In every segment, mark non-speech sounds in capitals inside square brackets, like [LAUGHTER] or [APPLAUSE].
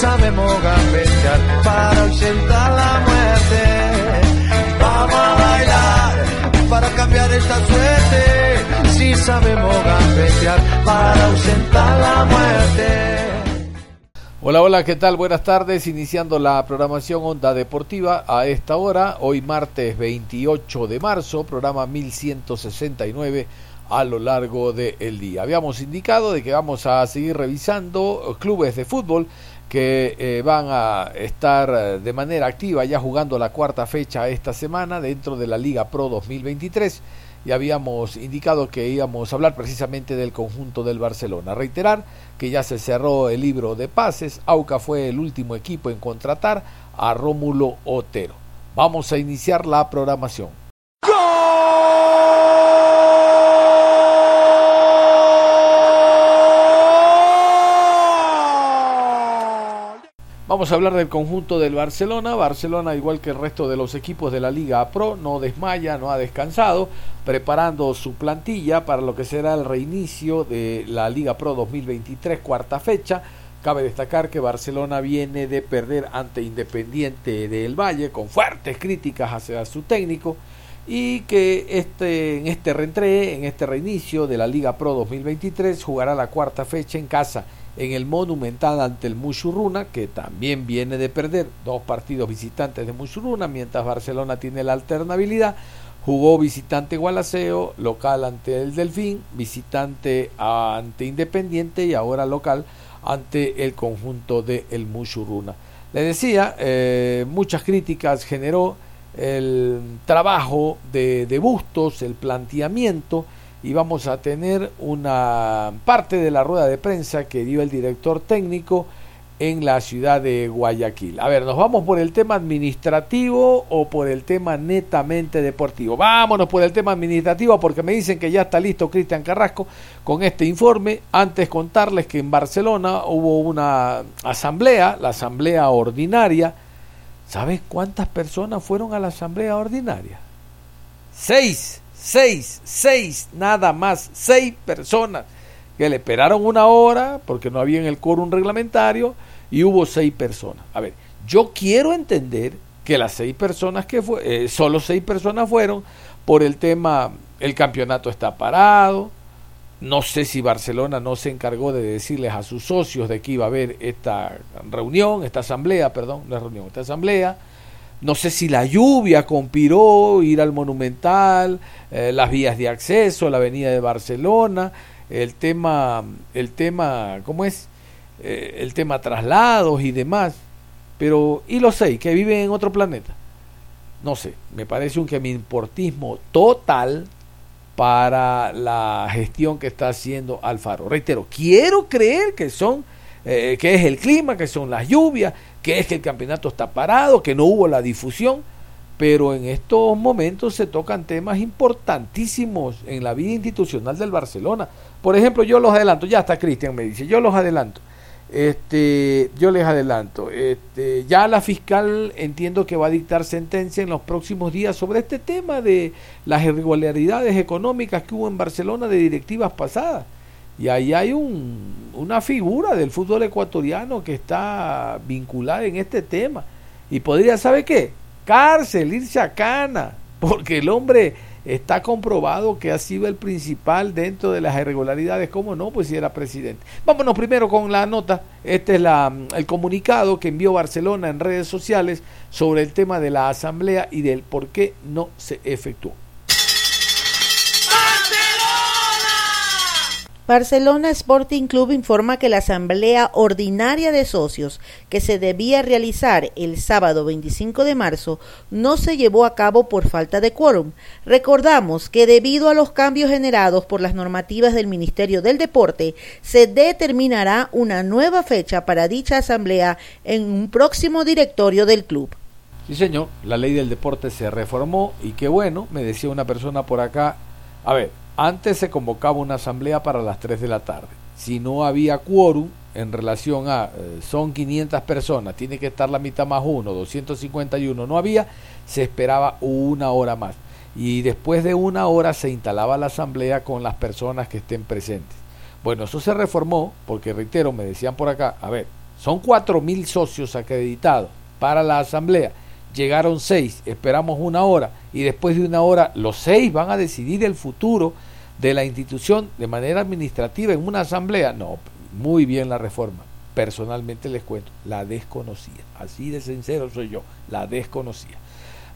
Sabemos gambetear para ausentar la muerte. Vamos a bailar para cambiar esta suerte. Si sabemos gambetear para ausentar la muerte. Hola, hola, ¿qué tal? Buenas tardes, iniciando la programación Onda Deportiva a esta hora, hoy martes 28 de marzo, programa 1169 a lo largo del día. Habíamos indicado de que vamos a seguir revisando clubes de fútbol que eh, van a estar eh, de manera activa ya jugando la cuarta fecha esta semana dentro de la Liga Pro 2023 y habíamos indicado que íbamos a hablar precisamente del conjunto del Barcelona. Reiterar que ya se cerró el libro de pases, Auca fue el último equipo en contratar a Rómulo Otero. Vamos a iniciar la programación. Vamos a hablar del conjunto del Barcelona. Barcelona, igual que el resto de los equipos de la Liga Pro, no desmaya, no ha descansado, preparando su plantilla para lo que será el reinicio de la Liga Pro 2023, cuarta fecha. Cabe destacar que Barcelona viene de perder ante Independiente del Valle, con fuertes críticas hacia su técnico, y que este, en este reentré, en este reinicio de la Liga Pro 2023, jugará la cuarta fecha en casa en el Monumental ante el Mushuruna, que también viene de perder dos partidos visitantes de Mushuruna, mientras Barcelona tiene la alternabilidad. Jugó visitante Gualaceo, local ante el Delfín, visitante ante Independiente y ahora local ante el conjunto de el. Le decía, eh, muchas críticas generó el trabajo de, de Bustos, el planteamiento, y vamos a tener una parte de la rueda de prensa que dio el director técnico en la ciudad de Guayaquil. A ver, ¿nos vamos por el tema administrativo o por el tema netamente deportivo? Vámonos por el tema administrativo porque me dicen que ya está listo Cristian Carrasco con este informe. Antes contarles que en Barcelona hubo una asamblea, la asamblea ordinaria. ¿Sabes cuántas personas fueron a la asamblea ordinaria? Seis seis, seis, nada más, seis personas que le esperaron una hora porque no había en el quórum reglamentario y hubo seis personas. A ver, yo quiero entender que las seis personas que fue, eh, solo seis personas fueron por el tema, el campeonato está parado, no sé si Barcelona no se encargó de decirles a sus socios de que iba a haber esta reunión, esta asamblea, perdón, no reunión, esta asamblea, no sé si la lluvia conspiró, ir al Monumental, eh, las vías de acceso, la avenida de Barcelona, el tema, el tema, ¿cómo es? Eh, el tema traslados y demás. Pero, ¿y los seis que viven en otro planeta? No sé, me parece un importismo total para la gestión que está haciendo Alfaro. Reitero, quiero creer que son, eh, que es el clima, que son las lluvias, que es que el campeonato está parado, que no hubo la difusión, pero en estos momentos se tocan temas importantísimos en la vida institucional del Barcelona. Por ejemplo, yo los adelanto, ya está Cristian, me dice, yo los adelanto. Este, yo les adelanto, este, ya la fiscal entiendo que va a dictar sentencia en los próximos días sobre este tema de las irregularidades económicas que hubo en Barcelona de directivas pasadas. Y ahí hay un, una figura del fútbol ecuatoriano que está vinculada en este tema. Y podría, ¿sabe qué? Cárcel, irse a cana, porque el hombre está comprobado que ha sido el principal dentro de las irregularidades. ¿Cómo no? Pues si era presidente. Vámonos primero con la nota. Este es la, el comunicado que envió Barcelona en redes sociales sobre el tema de la asamblea y del por qué no se efectuó. Barcelona Sporting Club informa que la asamblea ordinaria de socios que se debía realizar el sábado 25 de marzo no se llevó a cabo por falta de quórum. Recordamos que debido a los cambios generados por las normativas del Ministerio del Deporte, se determinará una nueva fecha para dicha asamblea en un próximo directorio del club. Sí, señor, la ley del deporte se reformó y qué bueno, me decía una persona por acá, a ver, antes se convocaba una asamblea para las 3 de la tarde. Si no había quórum en relación a eh, son 500 personas, tiene que estar la mitad más uno, 251 no había, se esperaba una hora más. Y después de una hora se instalaba la asamblea con las personas que estén presentes. Bueno, eso se reformó porque, reitero, me decían por acá, a ver, son 4.000 socios acreditados para la asamblea. Llegaron seis, esperamos una hora y después de una hora los seis van a decidir el futuro de la institución de manera administrativa en una asamblea. No, muy bien la reforma. Personalmente les cuento, la desconocía. Así de sincero soy yo, la desconocía.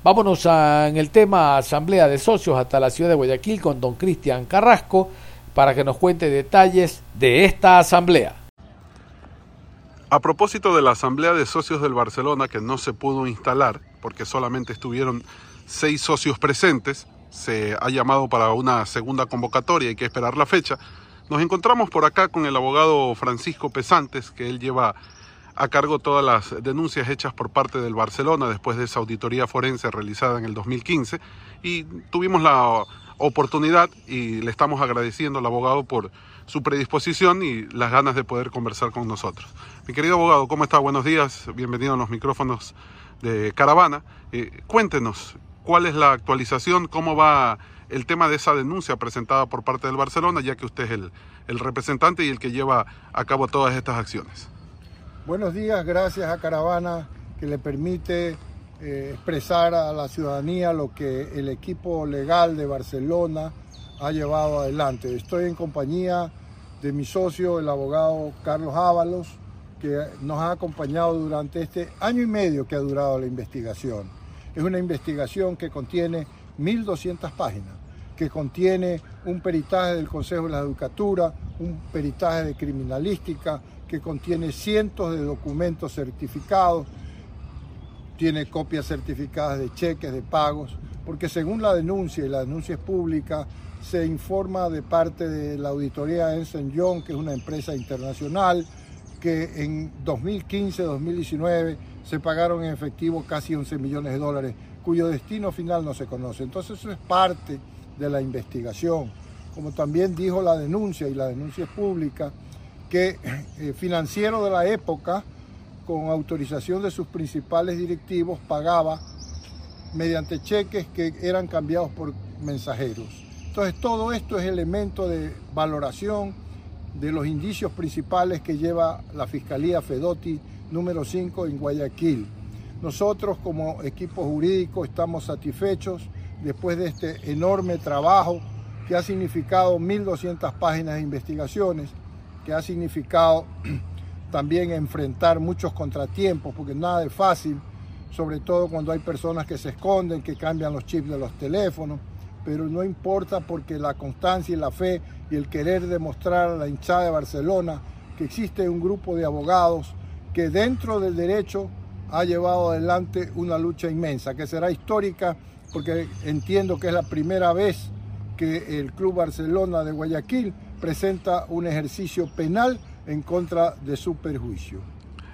Vámonos a, en el tema Asamblea de Socios hasta la ciudad de Guayaquil con don Cristian Carrasco para que nos cuente detalles de esta asamblea. A propósito de la Asamblea de Socios del Barcelona que no se pudo instalar porque solamente estuvieron seis socios presentes, se ha llamado para una segunda convocatoria, hay que esperar la fecha. Nos encontramos por acá con el abogado Francisco Pesantes, que él lleva a cargo todas las denuncias hechas por parte del Barcelona después de esa auditoría forense realizada en el 2015 y tuvimos la oportunidad y le estamos agradeciendo al abogado por su predisposición y las ganas de poder conversar con nosotros. Mi querido abogado, ¿cómo está? Buenos días, bienvenido a los micrófonos de Caravana. Eh, cuéntenos, cuál es la actualización, cómo va el tema de esa denuncia presentada por parte del Barcelona, ya que usted es el, representante y el que lleva a cabo todas estas acciones. Buenos días, gracias a Caravana que le permite eh, expresar a la ciudadanía lo que el equipo legal de Barcelona ha llevado adelante. Estoy en compañía de mi socio, el abogado Carlos Ábalos, que nos ha acompañado durante este año y medio que ha durado la investigación. Es una investigación que contiene 1.200 páginas, que contiene un peritaje del Consejo de la Educatura, un peritaje de criminalística, que contiene cientos de documentos certificados, tiene copias certificadas de cheques, de pagos, porque según la denuncia, y la denuncia es pública, se informa de parte de la auditoría Ernst Young, que es una empresa internacional, que en 2015-2019 se pagaron en efectivo casi 11 millones de dólares, cuyo destino final no se conoce. Entonces eso es parte de la investigación. Como también dijo la denuncia, y la denuncia es pública, que eh, financiero de la época, con autorización de sus principales directivos, pagaba mediante cheques que eran cambiados por mensajeros. Entonces todo esto es elemento de valoración de los indicios principales que lleva la Fiscalía Fedotti número 5 en Guayaquil. Nosotros como equipo jurídico estamos satisfechos después de este enorme trabajo que ha significado 1.200 páginas de investigaciones, que ha significado [CLEARS THROAT] también enfrentar muchos contratiempos, porque nada es fácil, sobre todo cuando hay personas que se esconden, que cambian los chips de los teléfonos, pero no importa porque la constancia y la fe y el querer demostrar a la hinchada de Barcelona que existe un grupo de abogados que dentro del derecho ha llevado adelante una lucha inmensa, que será histórica porque entiendo que es la primera vez que el Club Barcelona de Guayaquil presenta un ejercicio penal en contra de su perjuicio.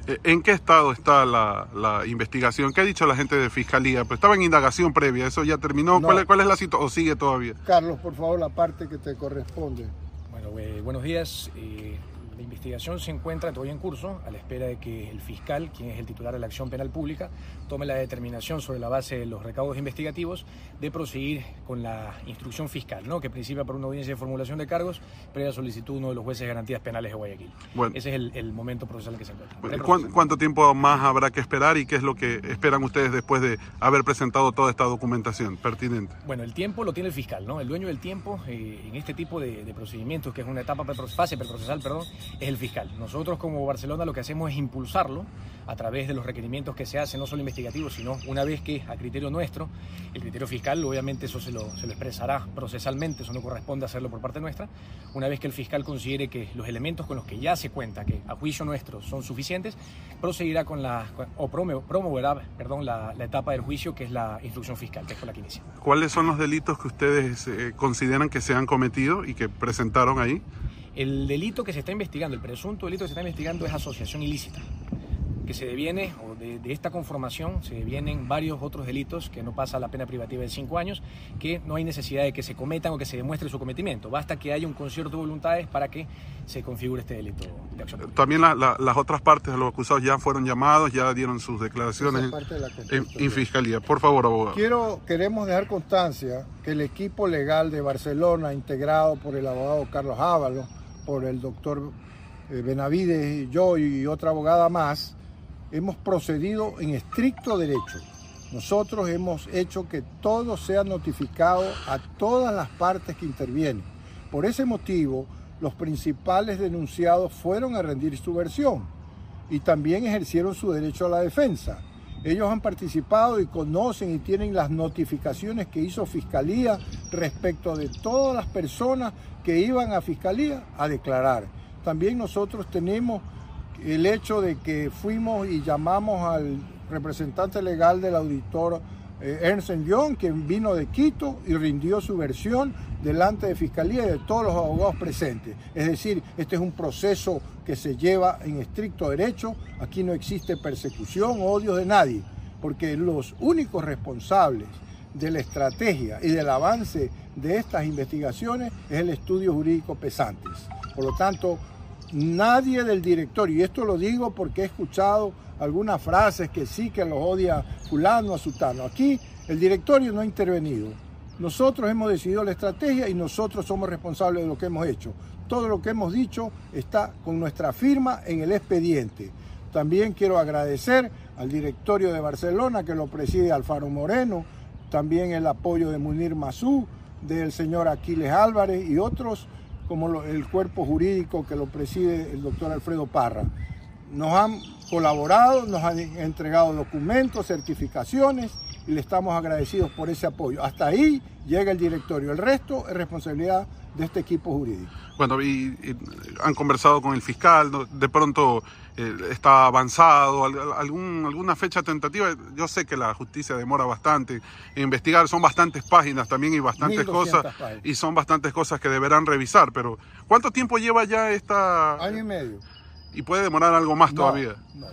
Eh, ¿En qué estado está la, investigación? ¿Qué ha dicho la gente de Fiscalía? Pues estaba en indagación previa, ¿eso ya terminó? ¿Cuál, es la situación? ¿O sigue todavía? Carlos, por favor, la parte que te corresponde. Bueno, eh, buenos días. Eh, la investigación se encuentra todavía en curso, a la espera de que el fiscal, quien es el titular de la acción penal pública, tome la determinación sobre la base de los recaudos investigativos de proseguir con la instrucción fiscal, ¿no? que principia por una audiencia de formulación de cargos previa solicitud de uno de los jueces de garantías penales de Guayaquil. Ese es el, momento procesal en que se encuentra. ¿Cuánto tiempo más habrá que esperar y qué es lo que esperan ustedes después de haber presentado toda esta documentación pertinente? Bueno, el tiempo lo tiene el fiscal, ¿no? El dueño del tiempo eh, en este tipo de, procedimientos, que es una etapa fase preprocesal, perdón, es el fiscal. Nosotros como Barcelona lo que hacemos es impulsarlo a través de los requerimientos que se hacen, no solo investigativos, sino una vez que a criterio nuestro, el criterio fiscal, obviamente eso se lo, se lo expresará procesalmente, eso no corresponde hacerlo por parte nuestra, una vez que el fiscal considere que los elementos con los que ya se cuenta, que a juicio nuestro son suficientes, proseguirá con la, o promoverá, perdón, la, etapa del juicio, que es la instrucción fiscal, que es con la que inicia. ¿Cuáles son los delitos que ustedes eh, consideran que se han cometido y que presentaron ahí? El delito que se está investigando, el presunto delito que se está investigando es asociación ilícita que se deviene, o de, esta conformación, se devienen varios otros delitos que no pasa la pena privativa de cinco años, que no hay necesidad de que se cometan o que se demuestre su cometimiento. Basta que haya un concierto de voluntades para que se configure este delito de acción. También las otras partes de los acusados ya fueron llamados, ya dieron sus declaraciones en, en, fiscalía. Por favor, abogado. Quiero, queremos dejar constancia que el equipo legal de Barcelona, integrado por el abogado Carlos Ábalos, por el doctor eh, Benavides, yo y otra abogada más, hemos procedido en estricto derecho. Nosotros hemos hecho que todo sea notificado a todas las partes que intervienen. Por ese motivo, los principales denunciados fueron a rendir su versión y también ejercieron su derecho a la defensa. Ellos han participado y conocen y tienen las notificaciones que hizo Fiscalía respecto de todas las personas que iban a Fiscalía a declarar. También nosotros tenemos el hecho de que fuimos y llamamos al representante legal del auditor Ernst Young, quien vino de Quito y rindió su versión delante de Fiscalía y de todos los abogados presentes. Es decir, este es un proceso que se lleva en estricto derecho, aquí no existe persecución o odio de nadie, porque los únicos responsables de la estrategia y del avance de estas investigaciones es el estudio jurídico pesantes. Por lo tanto, nadie del directorio, y esto lo digo porque he escuchado algunas frases que sí que los odia fulano a. Aquí el directorio no ha intervenido. Nosotros hemos decidido la estrategia y nosotros somos responsables de lo que hemos hecho. Todo lo que hemos dicho está con nuestra firma en el expediente. También quiero agradecer al directorio de Barcelona que lo preside Alfaro Moreno, también el apoyo de Munir Mazú, del señor Aquiles Álvarez y otros como el cuerpo jurídico que lo preside el doctor Alfredo Parra. Nos han colaborado, nos han entregado documentos, certificaciones y le estamos agradecidos por ese apoyo. Hasta ahí llega el directorio, el resto es responsabilidad de este equipo jurídico. Bueno, y, han conversado con el fiscal, de pronto eh, está avanzado, algún, alguna fecha tentativa. Yo sé que la justicia demora bastante en investigar, son bastantes páginas también y bastantes cosas, y son bastantes cosas que deberán revisar, pero ¿cuánto tiempo lleva ya esta... Año y medio. Y puede demorar algo más todavía. No,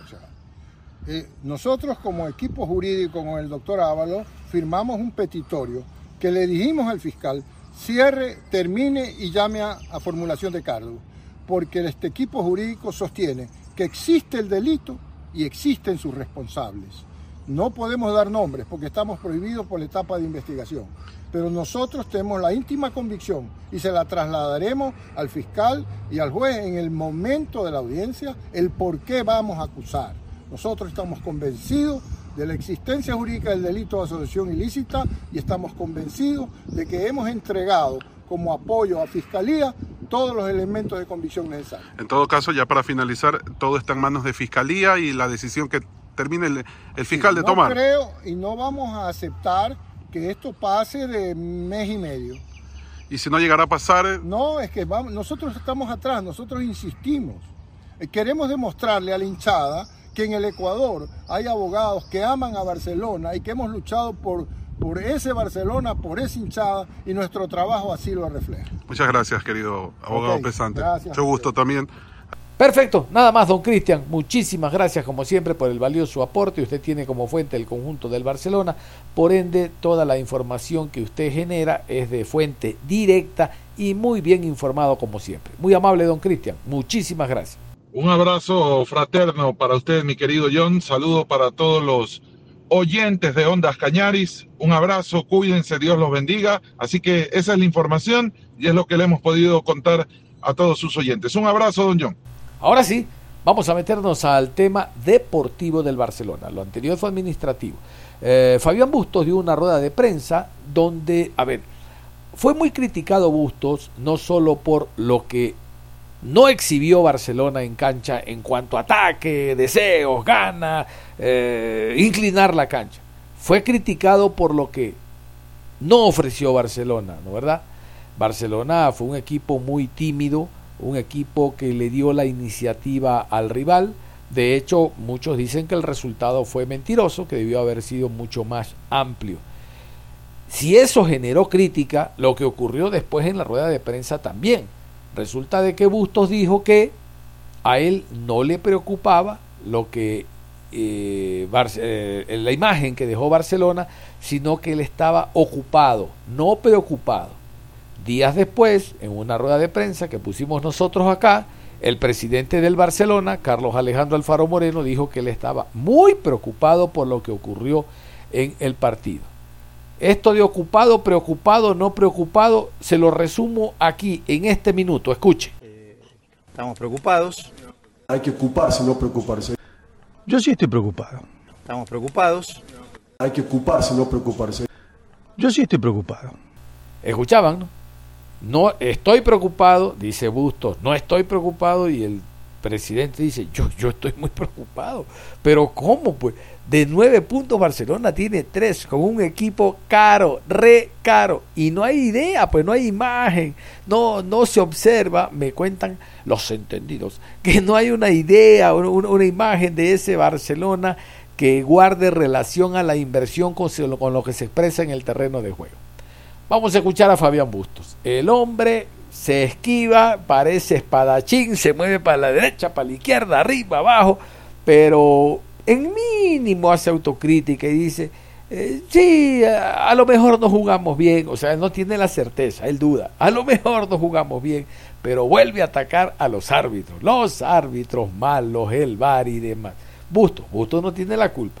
eh, nosotros como equipo jurídico con el doctor Ávalo firmamos un petitorio que le dijimos al fiscal cierre, termine y llame a, formulación de cargo, porque este equipo jurídico sostiene que existe el delito y existen sus responsables. No podemos dar nombres porque estamos prohibidos por la etapa de investigación, pero nosotros tenemos la íntima convicción y se la trasladaremos al fiscal y al juez en el momento de la audiencia el por qué vamos a acusar. Nosotros estamos convencidos de la existencia jurídica del delito de asociación ilícita y estamos convencidos de que hemos entregado como apoyo a Fiscalía todos los elementos de convicción necesarios. En todo caso, ya para finalizar, todo está en manos de Fiscalía y la decisión que termine el, fiscal de tomar. No creo y no vamos a aceptar que esto pase de mes y medio. ¿Y si no llegará a pasar? Eh? No, es que vamos, nosotros estamos atrás, nosotros insistimos. Eh, queremos demostrarle a la hinchada que en el Ecuador hay abogados que aman a Barcelona y que hemos luchado por, por ese Barcelona, por esa hinchada y nuestro trabajo así lo refleja. Muchas gracias, querido abogado pesante. Mucho gusto también. Perfecto, nada más, don Cristian. Muchísimas gracias, como siempre, por el valioso aporte. Usted tiene como fuente el conjunto del Barcelona. Por ende, toda la información que usted genera es de fuente directa y muy bien informado, como siempre. Muy amable, don Cristian. Muchísimas gracias. Un abrazo fraterno para usted, mi querido John. Saludo para todos los oyentes de Ondas Cañaris. Un abrazo, cuídense, Dios los bendiga. Así que esa es la información y es lo que le hemos podido contar a todos sus oyentes. Un abrazo, don John. Ahora sí, vamos a meternos al tema deportivo del Barcelona. Lo anterior fue administrativo. Eh, Fabián Bustos dio una rueda de prensa donde, a ver, fue muy criticado Bustos, no solo por lo que no exhibió Barcelona en cancha en cuanto a ataque, deseos, gana, eh, inclinar la cancha. Fue criticado por lo que no ofreció Barcelona, ¿no verdad? Barcelona fue un equipo muy tímido, un equipo que le dio la iniciativa al rival. De hecho, muchos dicen que el resultado fue mentiroso, que debió haber sido mucho más amplio. Si eso generó crítica, lo que ocurrió después en la rueda de prensa también. Resulta de que Bustos dijo que a él no le preocupaba lo que eh, eh, la imagen que dejó Barcelona, sino que él estaba ocupado, no preocupado. Días después, en una rueda de prensa que pusimos nosotros acá, el presidente del Barcelona, Carlos Alejandro Alfaro Moreno, dijo que él estaba muy preocupado por lo que ocurrió en el partido. Esto de ocupado, preocupado, no preocupado, se lo resumo aquí en este minuto. Escuche. estamos preocupados. Hay que ocuparse, no preocuparse. Yo sí estoy preocupado. Estamos preocupados. Hay que ocuparse, no preocuparse. Yo sí estoy preocupado. Escuchaban, ¿no? No estoy preocupado, dice Bustos, no estoy preocupado y el presidente dice, yo, yo estoy muy preocupado. Pero ¿cómo? Pues de nueve puntos Barcelona tiene tres con un equipo caro, re caro. Y no hay idea, pues no hay imagen, no, no se observa, me cuentan los entendidos, que no hay una idea, una, una imagen de ese Barcelona que guarde relación a la inversión con, con lo que se expresa en el terreno de juego. Vamos a escuchar a Fabián Bustos. El hombre se esquiva, parece espadachín, se mueve para la derecha, para la izquierda, arriba, abajo, pero en mínimo hace autocrítica y dice, eh, sí, a, lo mejor no jugamos bien, o sea, no tiene la certeza, él duda, a lo mejor no jugamos bien, pero vuelve a atacar a los árbitros, los árbitros malos, el bar y demás. Busto, Busto no tiene la culpa.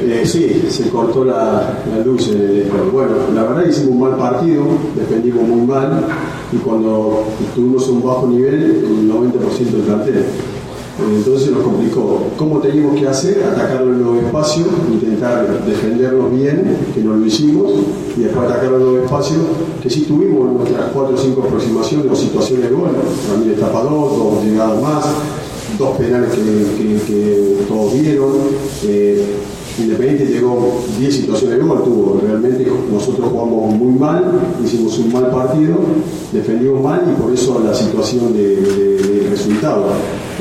Eh, sí, se cortó la, luz, eh, bueno, la verdad hicimos un mal partido, defendimos muy mal y cuando tuvimos un bajo nivel, el 90% del plantel. Eh, entonces nos complicó. ¿Cómo teníamos que hacer? Atacarlo en los espacios, intentar defendernos bien, que no lo hicimos, y después atacarlo en los espacios, que sí tuvimos nuestras cuatro o cinco aproximaciones o situaciones de gol. También tapador, dos llegadas más, dos penales que, todos vieron. Independiente llegó 10 situaciones de gol, tuvo realmente nosotros jugamos muy mal, hicimos un mal partido, defendimos mal y por eso la situación de, resultado.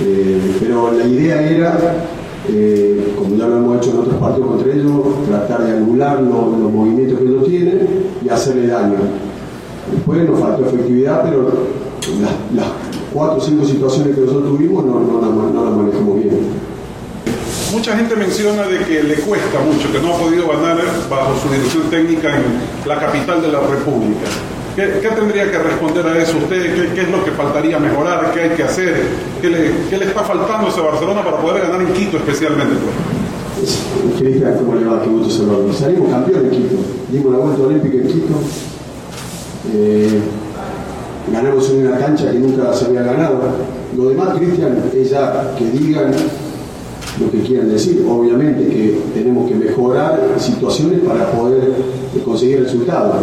Eh, pero la idea era, eh, como ya lo hemos hecho en otros partidos contra ellos, tratar de anular los, movimientos que ellos tienen y hacerle daño. Después nos faltó efectividad, pero las, cuatro o cinco situaciones que nosotros tuvimos no las manejamos bien. Mucha gente menciona de que le cuesta mucho, que no ha podido ganar bajo su dirección técnica en la capital de la República. ¿Qué, tendría que responder a eso usted? ¿Qué, es lo que faltaría mejorar? ¿Qué hay que hacer? ¿Qué le, está faltando a ese Barcelona para poder ganar en Quito especialmente? Pues? ¿Cómo le va? Qué gusto saludarlo. Salimos campeón en Quito. Dimos la vuelta olímpica en Quito. Eh, ganamos en una cancha que nunca se había ganado. Lo demás, Cristian, es ya que digan lo que quieran decir. Obviamente que tenemos que mejorar situaciones para poder conseguir resultados.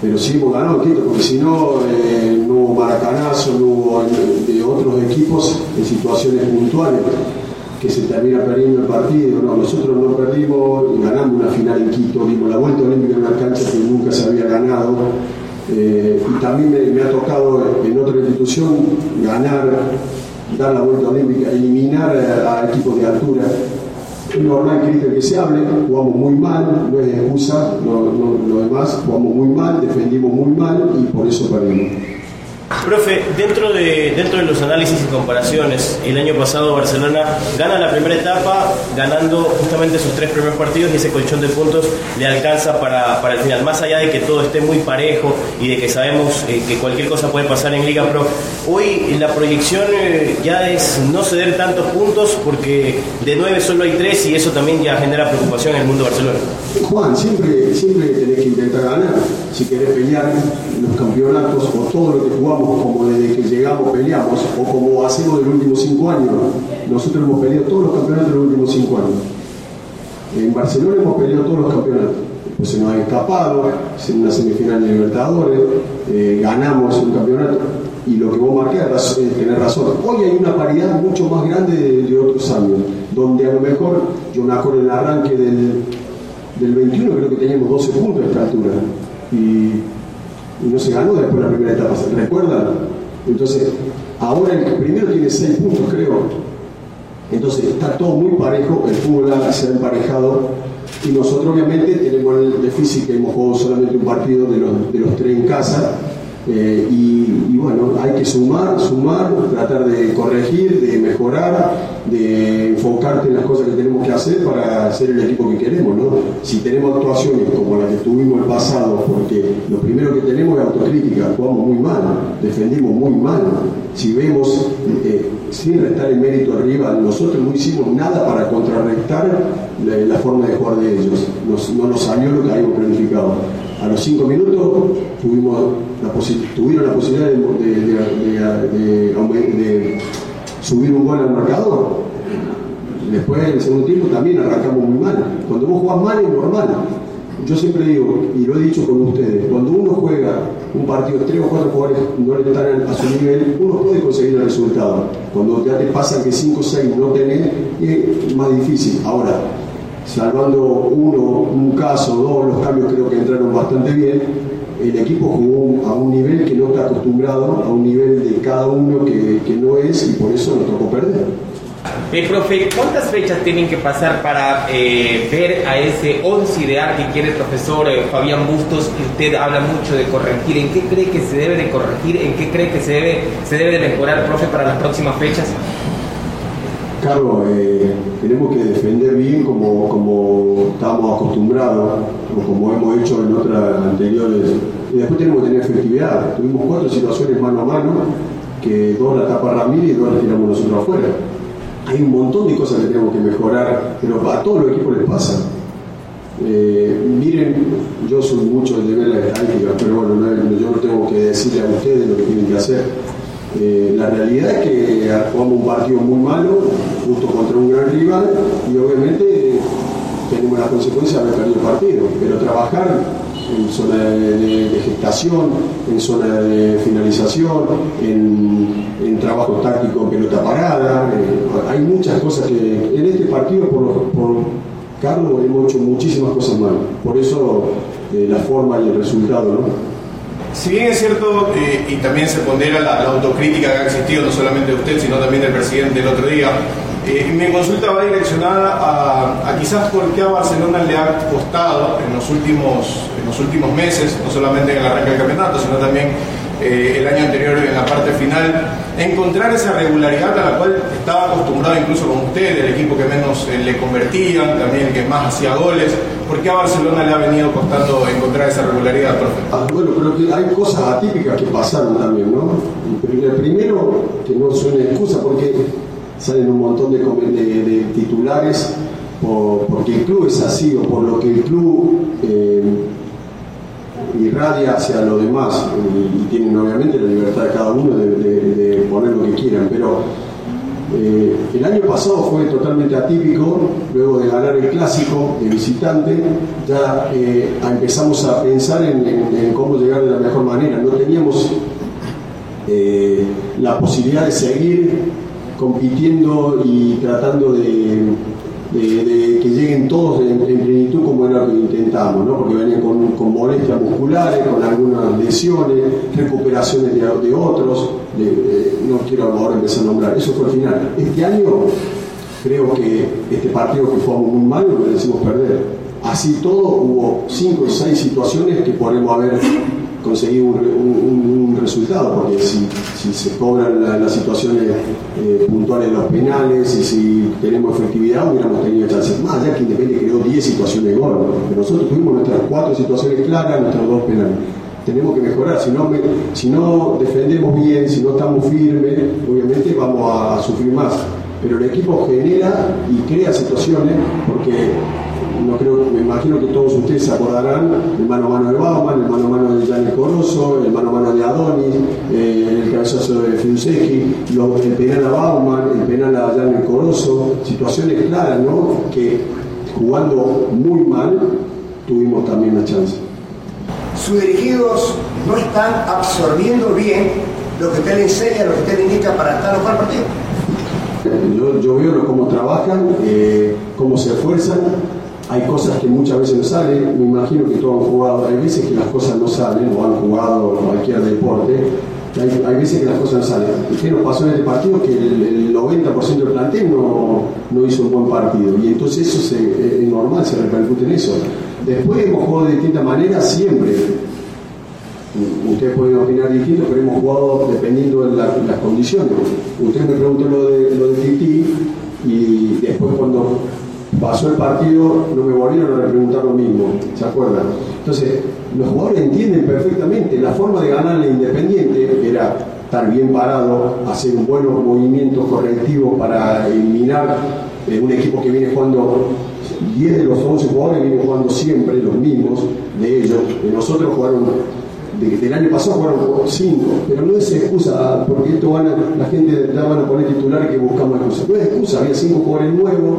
Pero sí hemos ganado, porque si no, eh, no hubo maracanazo, no hubo de otros equipos en situaciones puntuales que se termina perdiendo el partido. No, nosotros no perdimos, ganamos una final en Quito, dimos la vuelta olímpica en una cancha que nunca se había ganado. Eh, y también me, ha tocado en otra institución ganar dar la vuelta olímpica, eliminar a, equipos de altura. Es normal que, se hable, jugamos muy mal, no es excusa, lo demás, jugamos muy mal, defendimos muy mal y por eso perdimos. Profe, dentro de, dentro de los análisis y comparaciones, el año pasado Barcelona gana la primera etapa ganando justamente sus tres primeros partidos y ese colchón de puntos le alcanza para, para el final. Más allá de que todo esté muy parejo y de que sabemos eh, que cualquier cosa puede pasar en Liga Pro, hoy la proyección eh, ya es no ceder tantos puntos porque de nueve solo hay tres y eso también ya genera preocupación en el mundo de Barcelona. Juan, siempre, siempre tenés que intentar ganar. Si querés pelear los campeonatos o todo lo que jugamos como desde que llegamos peleamos o como hacemos de los últimos cinco años. Nosotros hemos peleado todos los campeonatos de los últimos cinco años. En Barcelona hemos peleado todos los campeonatos. Pues se nos ha escapado, en una semifinal de Libertadores, eh, ganamos un campeonato y lo que vos marcás es tener razón. Hoy hay una paridad mucho más grande de, de, otros años, donde a lo mejor, yo me acuerdo en el arranque del, del 21, creo que teníamos 12 puntos a esta altura. Y y no se ganó después de la primera etapa, ¿se recuerdan? Entonces, ahora el primero tiene 6 puntos, creo. Entonces, está todo muy parejo, el fútbol se ha emparejado y nosotros obviamente tenemos el déficit que hemos jugado solamente un partido de los, de los tres en casa eh, y, bueno, hay que sumar, sumar, tratar de corregir, de mejorar, de enfocarte en las cosas que tenemos que hacer para ser el equipo que queremos, ¿no? Si tenemos actuaciones como las que tuvimos el pasado, porque lo primero que tenemos es autocrítica, jugamos muy mal, defendimos muy mal. Si vemos, eh, sin restar el mérito arriba, nosotros no hicimos nada para contrarrestar la, la forma de jugar de ellos. No nos salió lo que habíamos planificado. A los cinco minutos tuvimos la tuvieron la posibilidad de, subir un gol al marcador. Después, en el segundo tiempo, también arrancamos muy mal. Cuando vos jugás mal es normal. Yo siempre digo, y lo he dicho con ustedes, cuando uno juega un partido, tres o cuatro jugadores no le están a su nivel, uno puede conseguir el resultado. Cuando ya te pasa que cinco o seis no tenés, es más difícil. Ahora, salvando uno, un caso, dos, los cambios creo que entraron bastante bien, el equipo jugó a un nivel que no está acostumbrado, a un nivel de cada uno que, que no es y por eso nos tocó perder. Eh, profe, ¿cuántas fechas tienen que pasar para eh, ver a ese 11 ideal que quiere el profesor eh, Fabián Bustos? Usted habla mucho de corregir. ¿En qué cree que se debe de corregir? ¿En qué cree que se debe, se debe de mejorar, profe, para las próximas fechas? Carlos, eh, tenemos que defender bien como, como estamos acostumbrados o como hemos hecho en otras anteriores. Y después tenemos que tener efectividad. Tuvimos cuatro situaciones mano a mano, que dos la tapa Ramírez y dos la tiramos nosotros afuera. Hay un montón de cosas que tenemos que mejorar, pero a todos los equipos les pasa. Eh, miren, yo soy mucho de ver la estadística, pero bueno, no, yo no tengo que decirle a ustedes lo que tienen que hacer. Eh, la realidad es que jugamos un partido muy malo, justo contra un gran rival, y obviamente tenemos la consecuencia de haber perdido el partido, pero trabajar en zona de, gestación, en zona de finalización, en, en trabajo táctico en pelota parada, eh, hay muchas cosas que en este partido por, por Carlos hemos hecho muchísimas cosas mal, por eso eh, la forma y el resultado, ¿no? Si bien es cierto, eh, y también se pondera la, la, autocrítica que ha existido, no solamente de usted, sino también del presidente el otro día, eh, mi consulta va direccionada a, a, quizás por qué a Barcelona le ha costado en los últimos, en los últimos meses, no solamente en el arranque del campeonato, sino también eh, el año anterior en la parte final, encontrar esa regularidad a la cual estaba acostumbrado incluso con usted, el equipo que menos eh, le convertía, también el que más hacía goles. ¿Por qué a Barcelona le ha venido costando encontrar esa regularidad, profe? Ah, bueno, creo que hay cosas atípicas que pasaron también, ¿no? El primero, que no suena excusa, porque salen un montón de, titulares por, porque el club es así o por lo que el club eh, irradia hacia lo demás. Y, tienen obviamente la libertad de cada uno de, poner lo que quieran, pero eh, el año pasado fue totalmente atípico, luego de ganar el clásico de visitante, ya eh, empezamos a pensar en, cómo llegar de la mejor manera, no teníamos la posibilidad de seguir compitiendo y tratando de, que lleguen todos en, en, plenitud como era lo que intentamos, ¿no? porque venían con, molestias musculares, con algunas lesiones, recuperaciones de, otros, no quiero ahora empezar a nombrar, eso fue el final. Este año creo que este partido que fue muy mal lo merecimos perder. Así todo hubo cinco o seis situaciones que podemos haber conseguir un, un- un resultado, porque si, se cobran la- las situaciones eh, puntuales los penales y si tenemos efectividad, hubiéramos tenido chances más, ya que Independiente creó 10 situaciones de gol. Pero nosotros tuvimos nuestras cuatro situaciones claras, nuestros dos penales. Tenemos que mejorar, si no, me- si no defendemos bien, si no estamos firmes, obviamente vamos a sufrir más. Pero el equipo genera y crea situaciones porque no creo, me imagino que todos ustedes se acordarán el mano a mano de Bauman, el mano a mano de Gianni Corozo, el mano a mano de Adonis, eh, el cabezazo de Fiusecki, lo- el penal a Bauman, el penal a Gianni Corozo, situaciones claras, ¿no? Que jugando muy mal tuvimos también la chance. Sus dirigidos no están absorbiendo bien lo que usted le enseña, lo que usted le indica para estar mejor partido. Yo, yo veo cómo trabajan, eh, cómo se esfuerzan. Hay cosas que muchas veces no salen. Me imagino que todos han jugado. Hay veces que las cosas no salen o han jugado cualquier deporte. Hay, hay veces que las cosas no salen. ¿Y qué nos pasó en este partido? Que el, el 90% del plantel no, hizo un buen partido. Y entonces eso es normal, se repercute en eso. Después hemos jugado de distintas maneras siempre. Ustedes pueden opinar distinto, pero hemos jugado dependiendo de la- las condiciones. Usted me preguntó lo de, lo de Titi y después cuando pasó el partido no me volvieron a preguntar lo mismo, ¿se acuerdan? Entonces, los jugadores entienden perfectamente la forma de ganarle Independiente era estar bien parado, hacer buenos movimientos correctivos para eliminar eh, un equipo que viene jugando 10 de los 11 jugadores vienen jugando siempre los mismos de ellos. De nosotros jugaron, de- del año pasado jugaron 5, pero no es excusa, porque esto van a- la gente ya van a poner titulares que buscamos excusa. No es excusa, había 5 jugadores nuevos,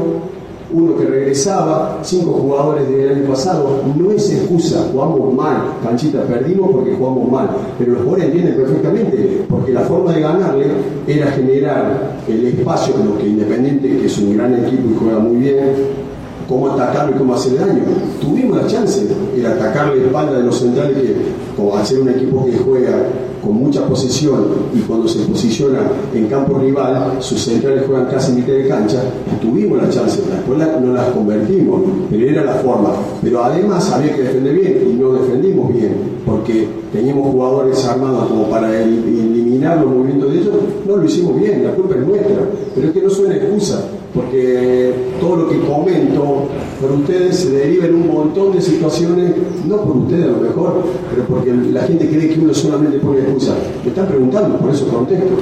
uno que regresaba, 5 jugadores del año pasado, no es excusa, jugamos mal, canchita, perdimos porque jugamos mal, pero los jugadores entienden perfectamente, porque la forma de ganarle era generar el espacio, lo que Independiente, que es un gran equipo y juega muy bien, cómo atacarlo y cómo hacerle daño. Tuvimos la chance, era atacar la espalda de los centrales que, como ser un equipo que juega con mucha posesión y cuando se posiciona en campo rival, sus centrales juegan casi mitad de cancha, tuvimos la chance, después la- no las convertimos, pero era la forma. Pero además había que defender bien y no defendimos bien, porque teníamos jugadores armados como para el- eliminar los movimientos de ellos, no lo hicimos bien, la culpa es nuestra, pero es que no suena excusa porque todo lo que comento por ustedes se deriva en un montón de situaciones, no por ustedes a lo mejor, pero porque la gente cree que uno solamente pone excusa. Me están preguntando, por eso contesto.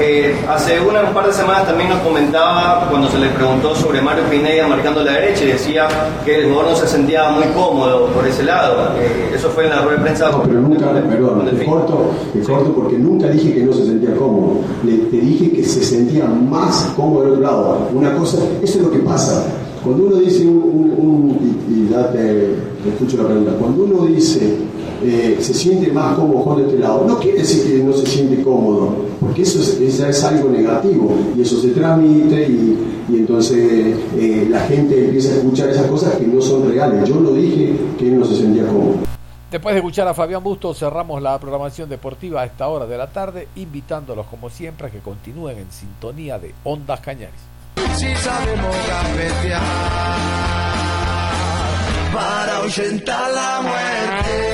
Eh, hace una, un par de semanas también nos comentaba cuando se le preguntó sobre Mario Pineda marcando la derecha y decía que el jugador no se sentía muy cómodo por ese lado. Eh, eso fue en la rueda de prensa. No, pero nunca, perdón, te corto, te corto porque nunca dije que no se sentía cómodo. Le, te dije que se sentía más cómodo del otro lado. Una cosa, eso es lo que pasa. Cuando uno dice un, un- y, ya escucho la pregunta, cuando uno dice eh, se siente más cómodo de este lado, no quiere decir que no se siente cómodo, porque eso es, eso es algo negativo y eso se transmite y, y entonces eh, la gente empieza a escuchar esas cosas que no son reales. Yo no dije que él no se sentía cómodo. Después de escuchar a Fabián Bustos, cerramos la programación deportiva a esta hora de la tarde, invitándolos como siempre a que continúen en sintonía de Ondas Cañares. Si sabemos gambetear para ahuyentar la muerte.